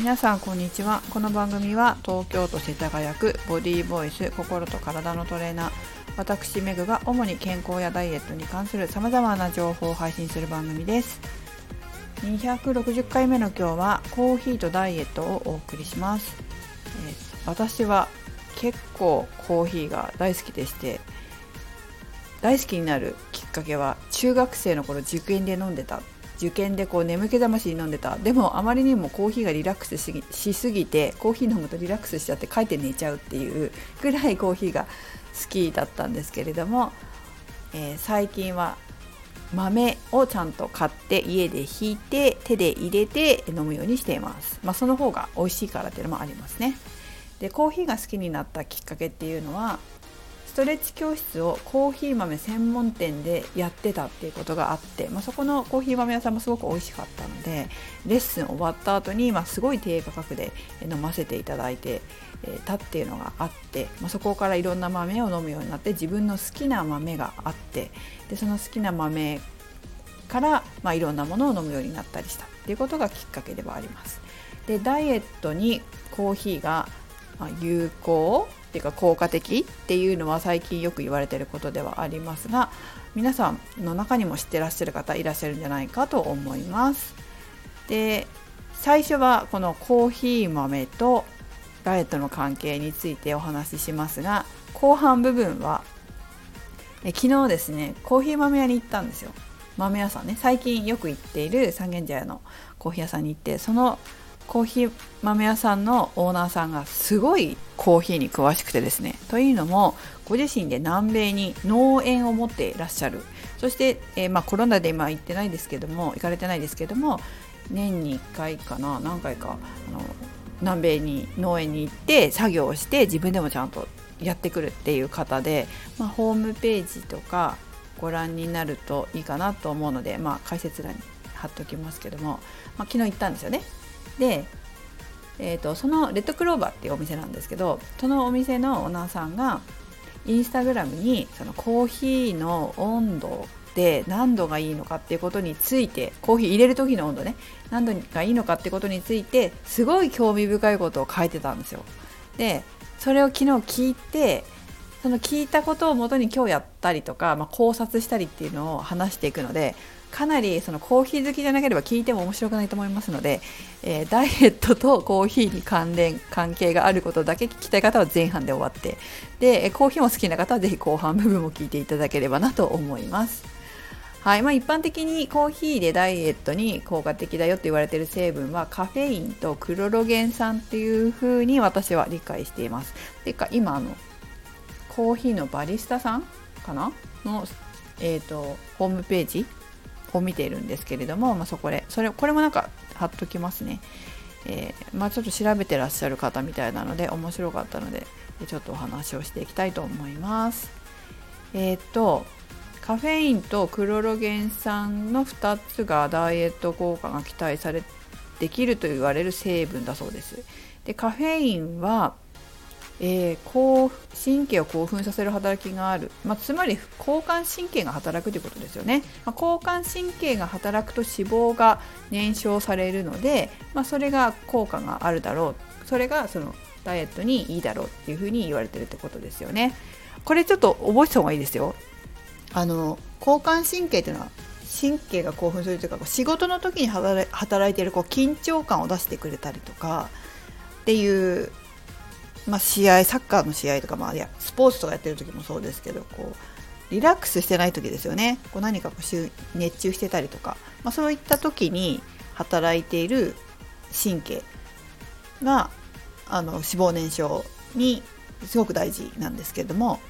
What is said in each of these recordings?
皆さんこんにちは。この番組は東京都世田谷区ボディーボイス心と体のトレーナー。私メグが主に健康やダイエットに関するさまざまな情報を配信する番組です。260回目の今日はコーヒーとダイエットをお送りします、えー、私は結構コーヒーが大好きでして大好きになるきっかけは中学生の頃受験で飲んでた受験でこう眠気覚ましに飲んでた。でもあまりにもコーヒーがリラックスしすぎてコーヒー飲むとリラックスしちゃって帰って寝ちゃうっていうぐらいコーヒーが好きだったんですけれども、えー、最近は豆をちゃんと買って家でひいて手で入れて飲むようにしています、まあ、その方が美味しいからっていうのもありますね。でコーヒーが好きになったきっかけっていうのはストレッチ教室をコーヒー豆専門店でやってたっていうことがあって、まあ、そこのコーヒー豆屋さんもすごく美味しかったのでレッスン終わった後に、まあ、すごい低価格で飲ませていただいてたっていうのがあって、まあ、そこからいろんな豆を飲むようになって自分の好きな豆があってでその好きな豆から、まあ、いろんなものを飲むようになったりしたっていうことがきっかけではあります。でダイエットにコーヒーが有効っていうか効果的っていうのは最近よく言われてることではありますが皆さんの中にも知ってらっしゃる方いらっしゃるんじゃないかと思います。で最初はこのコーヒー豆とダイエットの関係についてお話ししますが後半部分はえ昨日ですねコーヒー豆屋に行ったんですよ豆屋さんね最近よく行っている三軒茶屋のコーヒー屋さんに行ってそのコーヒー豆屋さんのオーナーさんがすごいコーヒーに詳しくてですねというのもご自身で南米に農園を持っていらっしゃるそして、えー、まあ、コロナで今行ってないですけども行かれてないですけども年に1回かな何回かあの南米に農園に行って作業をして自分でもちゃんとやってくるっていう方で、まあ、ホームページとかご覧になるといいかなと思うので、まあ、解説欄に貼っておきますけども、まあ、昨日行ったんですよね。で、えーと、そのレッドクローバーっていうお店なんですけどそのお店のオーナーさんがインスタグラムにそのコーヒーの温度で何度がいいのかっていうことについてコーヒー入れる時の温度ね何度がいいのかってことについてすごい興味深いことを書いてたんですよ。でそれを昨日聞いてその聞いたことをもとに今日やったりとか、まあ、考察したりっていうのを話していくのでかなりそのコーヒー好きじゃなければ聞いても面白くないと思いますので、えー、ダイエットとコーヒーに関連関係があることだけ聞きたい方は前半で終わってでコーヒーも好きな方はぜひ後半部分も聞いていただければなと思います。はいまあ、一般的にコーヒーでダイエットに効果的だよって言われている成分はカフェインとクロロゲン酸っていうふうに私は理解しています。てか今あのコーヒーのバリスタさんかなの、えーとホームページを見ているんですけれども、まあ、そこでそれこれもなんか貼っときますね、えー、まあ、ちょっと調べてらっしゃる方みたいなので面白かったのでちょっとお話をしていきたいと思います。えっ、とカフェインとクロロゲン酸の2つがダイエット効果が期待されできると言われる成分だそうです。でカフェインはえー、神経を興奮させる働きがある、まあ、つまり交感神経が働くということですよね、まあ、交感神経が働くと脂肪が燃焼されるので、まあ、それが効果があるだろう。それがそのダイエットにいいだろうっていうふうに言われてるってことですよね。これちょっと覚えてた方がいいですよ。あの交感神経っていうのは神経が興奮するというか仕事の時に働いているこう緊張感を出してくれたりとかっていうまあ、試合サッカーの試合とか、まあ、いやスポーツとかやってる時もそうですけどこうリラックスしてない時ですよね。こう何かこう熱中してたりとか、まあ、そういった時に働いている神経があの脂肪燃焼にすごく大事なんですけれども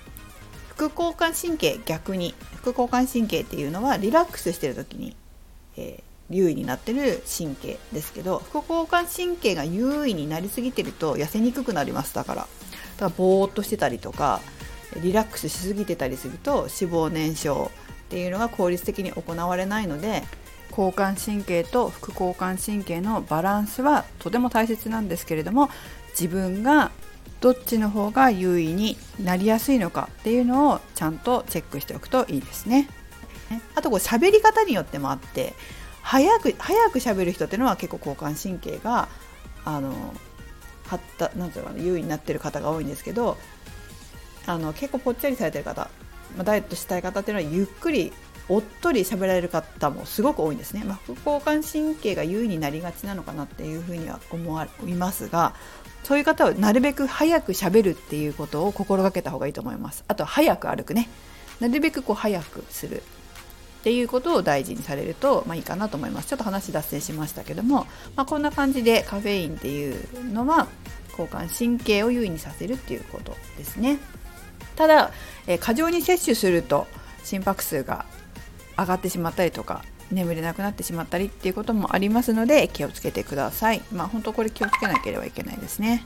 副交感神経逆に副交感神経っていうのはリラックスしてる時に、えー優位になってる神経ですけど副交感神経が優位になりすぎてると痩せにくくなりますだからだからぼーっとしてたりとかリラックスしすぎてたりすると脂肪燃焼っていうのが効率的に行われないので交感神経と副交感神経のバランスはとても大切なんですけれども自分がどっちの方が優位になりやすいのかっていうのをちゃんとチェックしておくといいですね。あとこう喋り方によってもあって早く早く喋る人っていうのは結構交感神経があの発たなんていうか優位になってる方が多いんですけどあの結構ぽっちゃりされてる方、まあ、ダイエットしたい方っていうのはゆっくりおっとり喋られる方もすごく多いんですね、まあ、副交感神経が優位になりがちなのかなっていうふうには思いますがそういう方はなるべく早く喋るっていうことを心がけた方がいいと思います。あと早く歩くね。なるべくこう早くする。っていうことを大事にされると、まあ、いいかなと思います。ちょっと話脱線しましたけども、まあ、こんな感じでカフェインっていうのは交感神経を優位にさせるっていうことですね。ただ、え、過剰に摂取すると心拍数が上がってしまったりとか眠れなくなってしまったりっていうこともありますので気をつけてください。まあ本当これ気をつけなければいけないですね。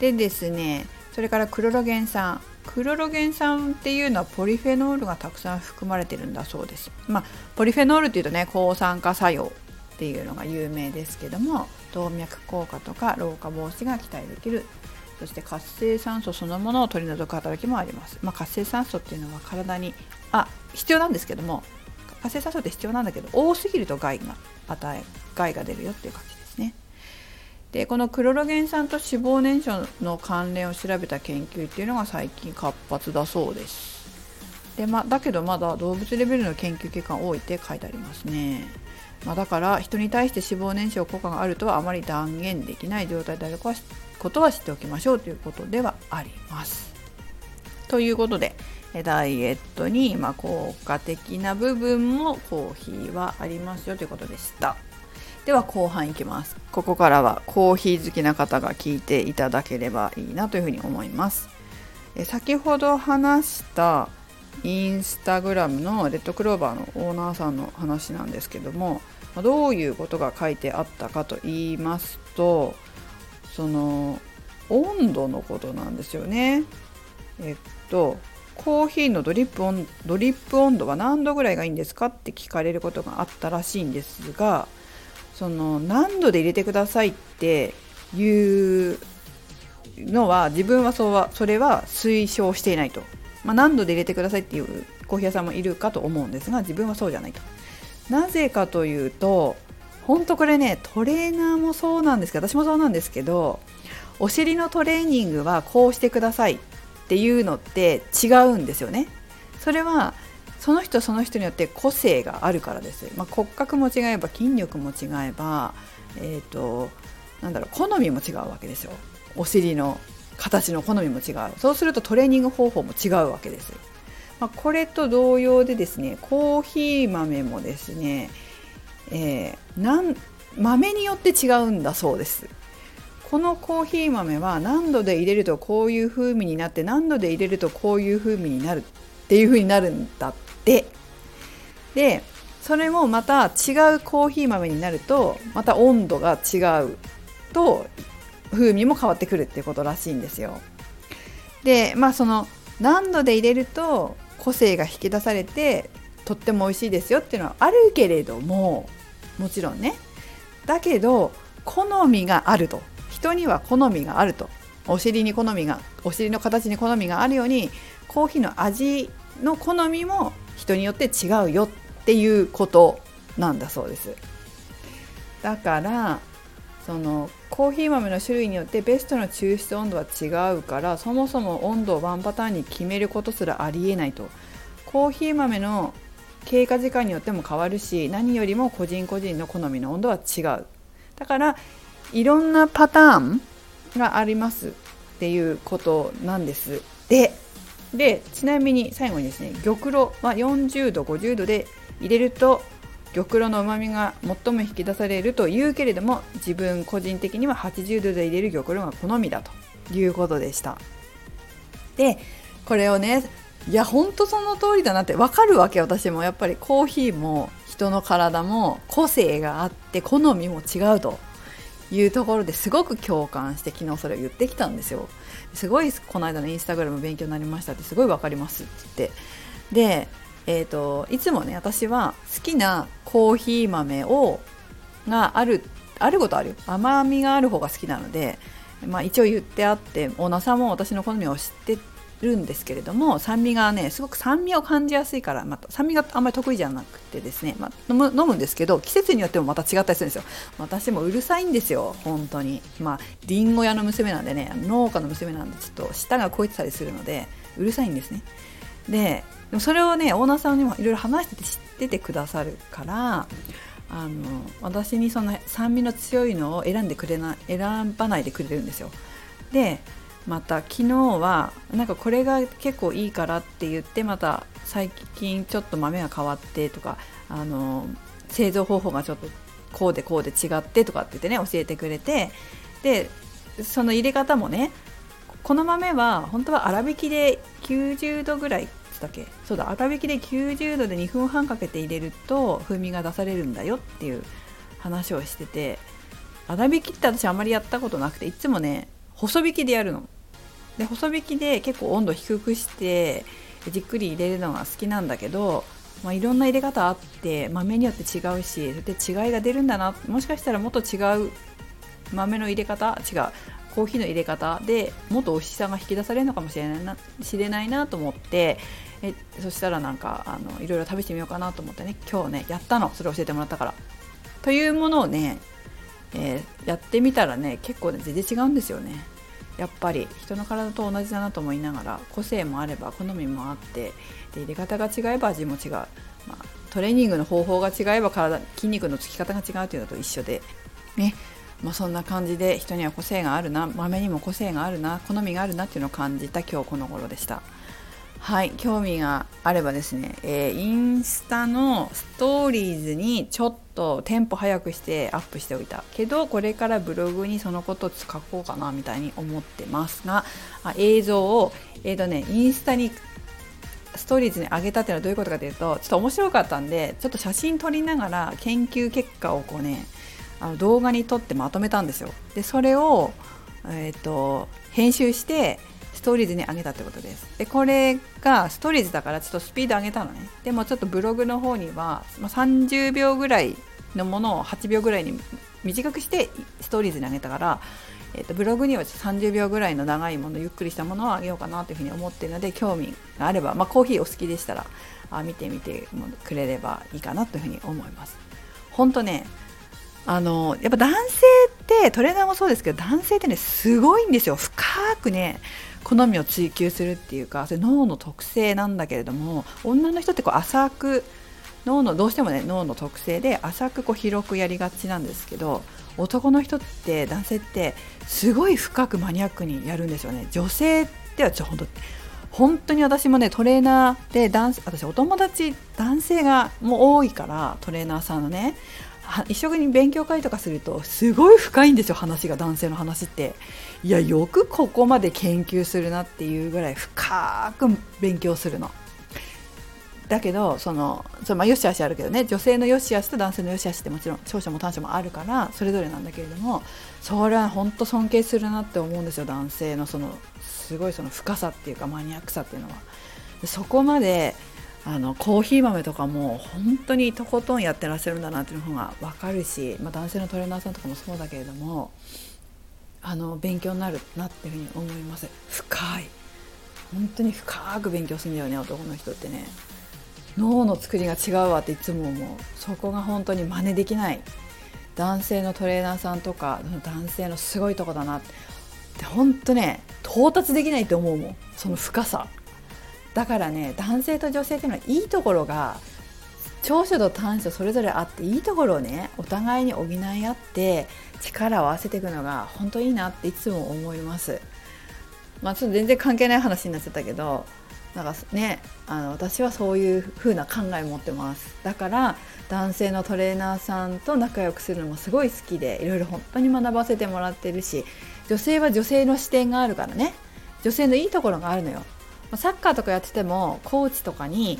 でですねそれからクロロゲン酸。クロロゲン酸っていうのはポリフェノールがたくさん含まれてるんだそうです。まあポリフェノールっていうとね抗酸化作用っていうのが有名ですけども動脈硬化とか老化防止が期待できる。そして活性酸素そのものを取り除く働きもあります、まあ、活性酸素っていうのは体にあ必要なんですけども活性酸素って必要なんだけど多すぎると害が与え害が出るよっていう感じですね。でこのクロロゲン酸と脂肪燃焼の関連を調べた研究っていうのが最近活発だそうですで、ま、だけどまだ動物レベルの研究結果が多いって書いてありますねまあ、だから人に対して脂肪燃焼効果があるとはあまり断言できない状態であることは知っておきましょうということではあります。ということでダイエットにま効果的な部分もコーヒーはありますよということでした。では後半いきます。ここからはコーヒー好きな方が聞いていただければいいなというふうに思います。先ほど話したインスタグラムのレッドクローバーのオーナーさんの話なんですけどもどういうことが書いてあったかと言いますとその温度のことなんですよね。えっとコーヒーのドリップ温ドリップ温度は何度ぐらいがいいんですかって聞かれることがあったらしいんですがその何度で入れてくださいっていうのは自分はそうはそれは推奨していないと、まあ、何度で入れてくださいっていうコーヒー屋さんもいるかと思うんですが自分はそうじゃないとなぜかというと本当これねトレーナーもそうなんですけど私もそうなんですけどお尻のトレーニングはこうしてくださいっていうのって違うんですよね。それはその人その人によって個性があるからです。まあ、骨格も違えば筋力も違えば、えーと、なんだろう好みも違うわけですよ。お尻の形の好みも違う。そうするとトレーニング方法も違うわけです。まあ、これと同様でですねコーヒー豆もですね、えー、なん豆によって違うんだそうですこのコーヒー豆は何度で入れるとこういう風味になって何度で入れるとこういう風味になるっていう風になるんだって。でそれもまた違うコーヒー豆になるとまた温度が違うと風味も変わってくるっていうことらしいんですよ。でまあその何度で入れると個性が引き出されてとっても美味しいですよっていうのはあるけれどももちろんね。だけど好みがあると。人には好みがあると。お尻に好みがお尻の形に好みがあるようにコーヒーの味の好みも人によって違うよっていうことなんだそうです。だからそのコーヒー豆の種類によってベストの抽出温度は違うからそもそも温度をワンパターンに決めることすらありえないと。コーヒー豆の経過時間によっても変わるし何よりも個人個人の好みの温度は違う。だからいろんなパターンがありますっていうことなんです。ででちなみに最後にですね玉露は40度50度で入れると玉露のうまみが最も引き出されるというけれども自分個人的には80度で入れる玉露が好みだということでした。でこれをねいやほんとその通りだなって分かるわけ私も。やっぱりコーヒーも人の体も個性があって好みも違うというところですごく共感して昨日それを言ってきたんですよ。すごいこの間のインスタグラム勉強になりましたってすごい分かりますって言って。でえーと、いつもね私は好きなコーヒー豆をがあるあることある甘みがある方が好きなので、まあ、一応言ってあってオーナーさんも私の好みを知ってるんですけれども酸味がねすごく酸味を感じやすいからまた酸味があんまり得意じゃなくてですね、まあ、飲む飲むんですけど季節によってもまた違ったりするんですよ。私もうるさいんですよ本当に。まありんご屋の娘なんでね農家の娘なんでちょっと舌が肥えてたりするのでうるさいんですね。ででもそれをねオーナーさんにもいろいろ話してて知っててくださるからあの私にその酸味の強いのを選んでくれない選ばないでくれるんですよ。でまた昨日はなんかこれが結構いいからって言ってまた最近ちょっと豆が変わってとかあの製造方法がちょっとこうでこうで違ってとかって言ってね教えてくれてでその入れ方もねこの豆は本当は粗挽きで90度ぐらいだっけ？そうだ粗挽きで90度で2分半かけて入れると風味が出されるんだよっていう話をしてて粗挽きって私あんまりやったことなくていつもね細引きでやるの。で細引きで結構温度低くしてじっくり入れるのが好きなんだけど、まあ、いろんな入れ方あって豆によって違うしそれで違いが出るんだなもしかしたらもっと違う豆の入れ方違うコーヒーの入れ方でもっと美味しさが引き出されるのかもしれないな知れないなと思ってえそしたらなんかあのいろいろ試してみようかなと思ってね今日ねやったのそれ教えてもらったから。というものをね、えー、やってみたらね結構ね全然違うんですよね。やっぱり人の体と同じだなと思いながら個性もあれば好みもあってで入れ方が違えば味も違う、まあ、トレーニングの方法が違えば体筋肉のつき方が違うというのと一緒でねまあ、そんな感じで人には個性があるな豆にも個性があるな好みがあるなっていうのを感じた今日この頃でした。はい興味があればですね、えー、インスタのストーリーズにちょっとテンポ早くしてアップしておいたけどこれからブログにそのことを書こうかなみたいに思ってますがあ映像をえーとねインスタにストーリーズに上げたっていうのはどういうことかというとちょっと面白かったんでちょっと写真撮りながら研究結果をこうねあの動画に撮ってまとめたんですよ。でそれを、えーと、編集してトーリーズに上げたってことです。でこれがストーリーズだからちょっとスピード上げたのね。でもちょっとブログの方には、まあ、30秒ぐらいのものを8秒ぐらいに短くしてストーリーズに上げたから、えーと、ブログには30秒ぐらいの長いものゆっくりしたものをあげようかなというふうに思ってるので興味があれば、まあ、コーヒーお好きでしたらあ見てみてくれればいいかなというふうに思います。本当ねあのやっぱ男性ってトレーナーもそうですけど男性ってねすごいんですよ深くね好みを追求するっていうかそれ脳の特性なんだけれども女の人ってこう浅く脳のどうしてもね脳の特性で浅くこう広くやりがちなんですけど男の人って男性ってすごい深くマニアックにやるんですよね。女性ってはちょ本当本当に私もねトレーナーで男私お友達男性がもう多いからトレーナーさんのね一緒に勉強会とかするとすごい深いんですよ話が男性の話って。いやよくここまで研究するなっていうぐらい深く勉強するの。だけどそのそのまあよしあしあるけどね。女性のよしあしと男性のよしあしってもちろん長所も短所もあるからそれぞれなんだけれどもそれは本当尊敬するなって思うんですよ。男性のそのすごいその深さっていうかマニアックさっていうのは。そこまであのコーヒー豆とかも本当にとことんやってらっしゃるんだなっていうのが分かるし、まあ、男性のトレーナーさんとかもそうだけれどもあの勉強になるなっていうふうに思います。深い。本当に深く勉強するんだよね男の人ってね。脳の作りが違うわっていつも思う。そこが本当に真似できない。男性のトレーナーさんとか男性のすごいとこだな。って本当ね到達できないって思うもん。その深さ。だからね男性と女性っていうのはいいところが長所と短所それぞれあっていいところをねお互いに補い合って力を合わせていくのが本当いいなっていつも思います。まあ、ちょっと全然関係ない話になっちゃったけどなんかねあの私はそういう風な考えを持ってます。だから男性のトレーナーさんと仲良くするのもすごい好きでいろいろ本当に学ばせてもらってるし女性は女性の視点があるからね。女性のいいところがあるのよ。サッカーとかやっててもコーチとかに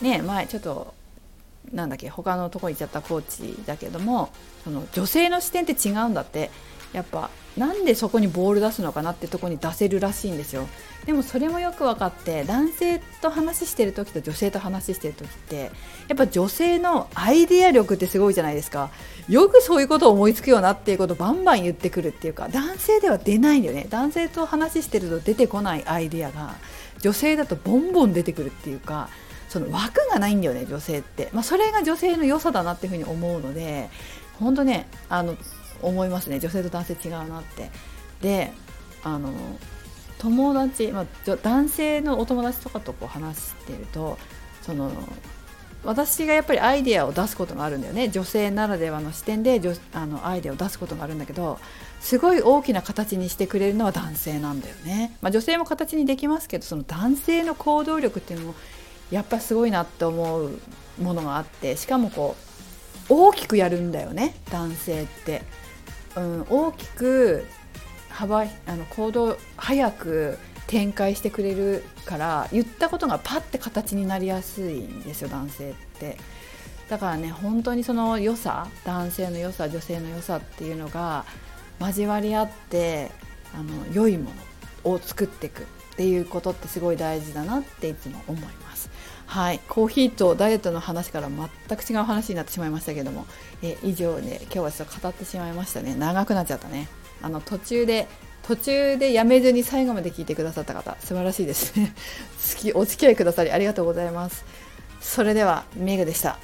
ね前ちょっとなんだっけ他のとこ行っちゃったコーチだけどもその女性の視点って違うんだって。やっぱなんでそこにボール出すのかなってとこに出せるらしいんですよ。でもそれもよく分かって男性と話してる時と女性と話してる時ってやっぱ女性のアイデア力ってすごいじゃないですか。よくそういうことを思いつくよなっていうことをバンバン言ってくるっていうか男性では出ないんだよね。男性と話してると出てこないアイデアが女性だとボンボン出てくるっていうかその枠がないんだよね女性って、まあ、それが女性の良さだなっていうふうに思うので本当ねあの思いますね。女性と男性違うなって。であの友達、まあ、男性のお友達とかとこう話してるとその私がやっぱりアイデアを出すことがあるんだよね。女性ならではの視点であのアイデアを出すことがあるんだけどすごい大きな形にしてくれるのは男性なんだよね、まあ、女性も形にできますけどその男性の行動力っていうのもやっぱすごいなって思うものがあってしかもこう大きくやるんだよね男性って、うん、大きく幅あの行動早く展開してくれるから言ったことがパッて形になりやすいんですよ男性って。だからね本当にその良さ男性の良さ女性の良さっていうのが交わり合ってあの良いものを作っていく。っていうことってすごい大事だなっていつも思います。はい、コーヒーとダイエットの話から全く違う話になってしまいましたけども、え以上で、ね、今日はちょっと語ってしまいましたね。長くなっちゃったね。あの途中で途中でやめずに最後まで聞いてくださった方素晴らしいですね。お付き合いくださりありがとうございます。それではメグでした。